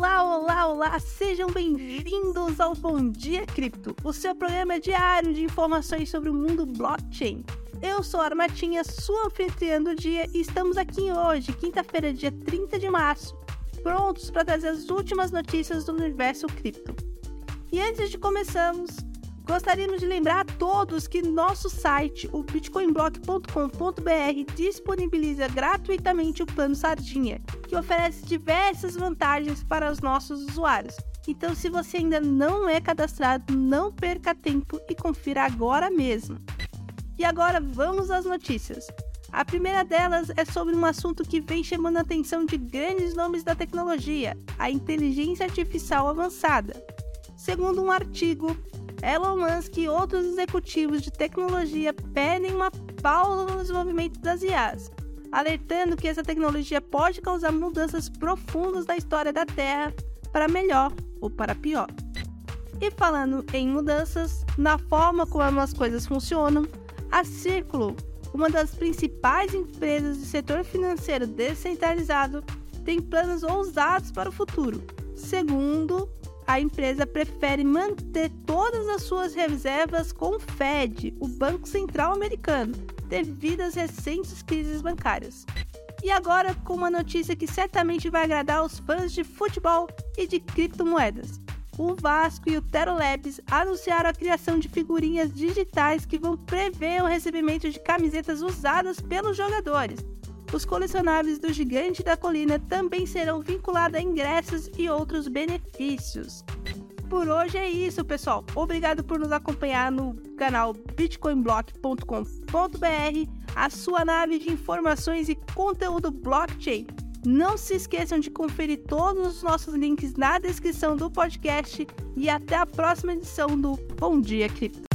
olá, sejam bem-vindos ao Bom Dia Cripto, o seu programa diário de informações sobre o mundo blockchain. Eu sou a Armatinha, sua anfitriã do dia, e estamos aqui hoje, quinta-feira, dia 30 de março, prontos para trazer as últimas notícias do universo cripto. E antes de começarmos, gostaríamos de lembrar a todos que nosso site, o bitcoinblock.com.br, disponibiliza gratuitamente o plano Sardinha, que oferece diversas vantagens para os nossos usuários. Então, se você ainda não é cadastrado, não perca tempo e confira agora mesmo. E agora vamos às notícias. A primeira delas é sobre um assunto que vem chamando a atenção de grandes nomes da tecnologia, a inteligência artificial avançada. Segundo um artigo, Elon Musk e outros executivos de tecnologia pedem uma pausa no desenvolvimento das IAs, alertando que essa tecnologia pode causar mudanças profundas na história da Terra para melhor ou para pior. E falando em mudanças na forma como as coisas funcionam, a Círculo, uma das principais empresas do setor financeiro descentralizado, tem planos ousados para o futuro. Segundo, a empresa prefere manter todas as suas reservas com o Fed, o Banco Central Americano, devido às recentes crises bancárias. E agora com uma notícia que certamente vai agradar os fãs de futebol e de criptomoedas o Vasco e o Tero Labs anunciaram a criação de figurinhas digitais que vão prever o recebimento de camisetas usadas pelos jogadores. Os colecionáveis do Gigante da Colina também serão vinculados a ingressos e outros benefícios. Por hoje é isso, pessoal. Obrigado por nos acompanhar no canal bitcoinblock.com.br, a sua nave de informações e conteúdo blockchain. Não se esqueçam de conferir todos os nossos links na descrição do podcast e até a próxima edição do Bom Dia Cripto.